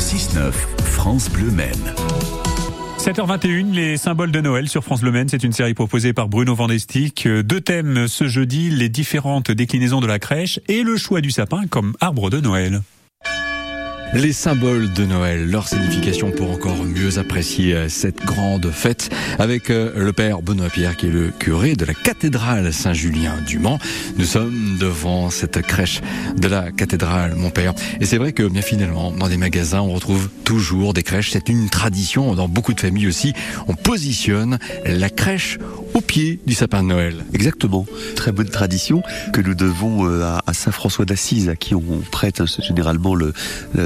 6-9, France Bleu Maine. 7h21, les symboles de Noël sur France Bleu Maine. C'est une série proposée par Bruno Vandestick. Deux thèmes ce jeudi, les différentes déclinaisons de la crèche et le choix du sapin comme arbre de Noël. Les symboles de Noël, leur signification pour encore mieux apprécier euh, cette grande fête avec euh, le père Benoît Pierre qui est le curé de la cathédrale Saint-Julien du Mans. Nous sommes devant cette crèche de la cathédrale, mon père. Et c'est vrai que bien finalement, dans des magasins, on retrouve toujours des crèches. C'est une tradition dans beaucoup de familles aussi. On positionne la crèche au pied du sapin de Noël. Exactement. Très bonne tradition que nous devons euh, à Saint François d'Assise, à qui on prête hein, généralement le,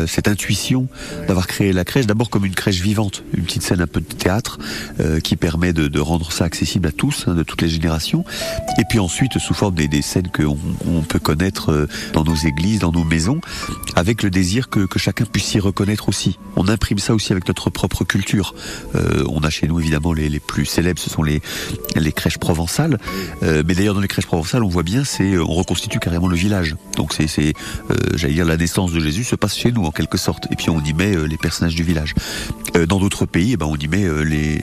cette intuition d'avoir créé la crèche, d'abord comme une crèche vivante, une petite scène un peu de théâtre euh, qui permet de, rendre ça accessible à tous, hein, de toutes les générations, et puis ensuite sous forme des, scènes qu'on on peut connaître euh, dans nos églises, dans nos maisons, avec le désir que, chacun puisse s'y reconnaître aussi. On imprime ça aussi avec notre propre culture. Euh, on a chez nous évidemment les plus célèbres, ce sont les les crèches provençales. Euh, mais d'ailleurs, dans les crèches provençales, on voit bien, c'est on reconstitue carrément le village. Donc c'est, euh, j'allais dire, la naissance de Jésus se passe chez nous en quelque sorte. Et puis on y met euh, les personnages du village. Euh, dans d'autres pays, eh ben, on y met euh, les,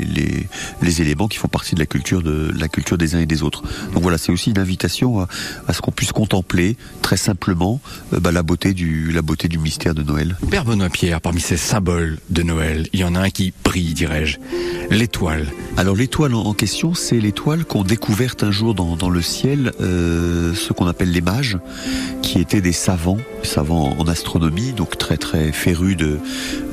les, éléments qui font partie de la culture de la culture des uns et des autres. Donc voilà, c'est aussi une invitation à, à ce qu'on puisse contempler très simplement bah, la beauté du la beauté du mystère de Noël. Père Benoît Pierre, parmi ces symboles de Noël, il y en a un qui brille, dirais-je, l'étoile. Alors l'étoile en question, c'est l'étoile qu'ont découverte un jour dans, le ciel euh, ce qu'on appelle les mages, qui étaient des savants, savants en astronomie, donc très très férus de,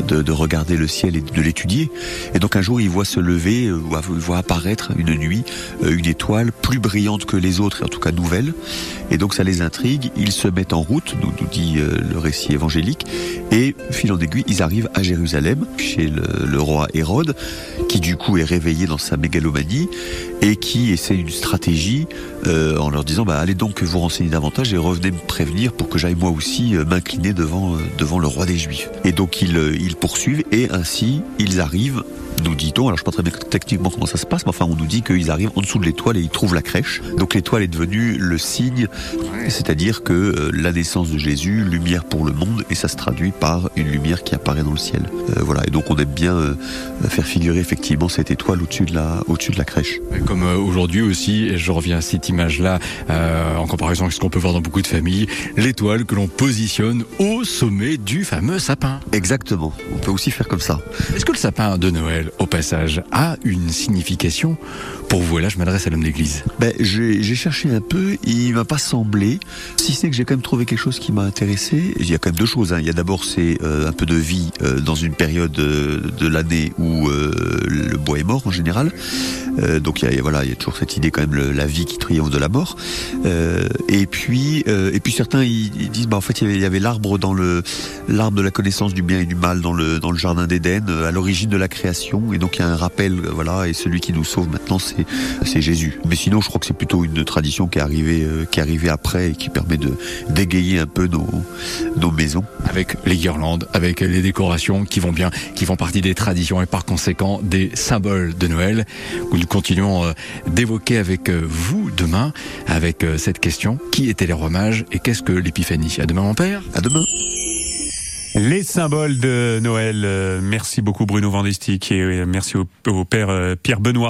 de, de regarder le ciel et de l'étudier. Et donc un jour, ils voient se lever, euh, ils voient apparaître une nuit euh, une étoile plus brillante que les autres, en tout cas nouvelle. Et donc ça les intrigue, ils se mettent en route, nous, dit euh, le récit évangélique, et fil en aiguille, ils arrivent à Jérusalem, chez le, roi Hérode, qui du coup est réveillé dans sa mégalomanie et qui essaie une stratégie euh, en leur disant bah, allez donc vous renseigner davantage et revenez me prévenir pour que j'aille moi aussi euh, m'incliner devant, le roi des Juifs. Et donc ils poursuivent et ainsi ils arrivent nous dit-on, alors je ne sais pas très bien techniquement comment ça se passe, mais enfin on nous dit qu'ils arrivent en dessous de l'étoile et ils trouvent la crèche. Donc l'étoile est devenue le signe, c'est-à-dire que euh, la naissance de Jésus, lumière pour le monde, et ça se traduit par une lumière qui apparaît dans le ciel. Euh, voilà, et donc on aime bien euh, faire figurer effectivement cette étoile au-dessus de la, au-dessus de la crèche. Comme aujourd'hui aussi, et je reviens à cette image-là, en comparaison avec ce qu'on peut voir dans beaucoup de familles, l'étoile que l'on positionne au sommet du fameux sapin. Exactement, on peut aussi faire comme ça. Est-ce que le sapin de Noël au passage, a une signification pour vous Et là, je m'adresse à l'homme d'église. Ben, j'ai cherché un peu, il m'a pas semblé, si ce n'est que j'ai quand même trouvé quelque chose qui m'a intéressé. Il y a quand même deux choses. Hein. Il y a d'abord c'est euh, un peu de vie euh, dans une période euh, de l'année où le bois est mort en général. Donc il y, a, voilà, il y a toujours cette idée quand même la vie qui triomphe de la mort. et puis et puis certains ils, disent bah en fait il y avait, avait l'arbre dans le l'arbre de la connaissance du bien et du mal dans le dans le jardin d'Éden à l'origine de la création et donc il y a un rappel, voilà, et celui qui nous sauve maintenant, c'est Jésus. Mais sinon, je crois que c'est plutôt une tradition qui est arrivée euh, qui est arrivée après et qui permet de d'égayer un peu nos nos maisons. Avec les guirlandes, avec les décorations qui vont bien, qui font partie des traditions et par conséquent des symboles de Noël nous continuons euh, d'évoquer avec euh, vous demain avec cette question qui étaient les rois mages et qu'est-ce que l'épiphanie? À demain, mon père. À demain. Les symboles de Noël. Merci beaucoup Bruno Vandestick et merci au, au père Pierre Benoît.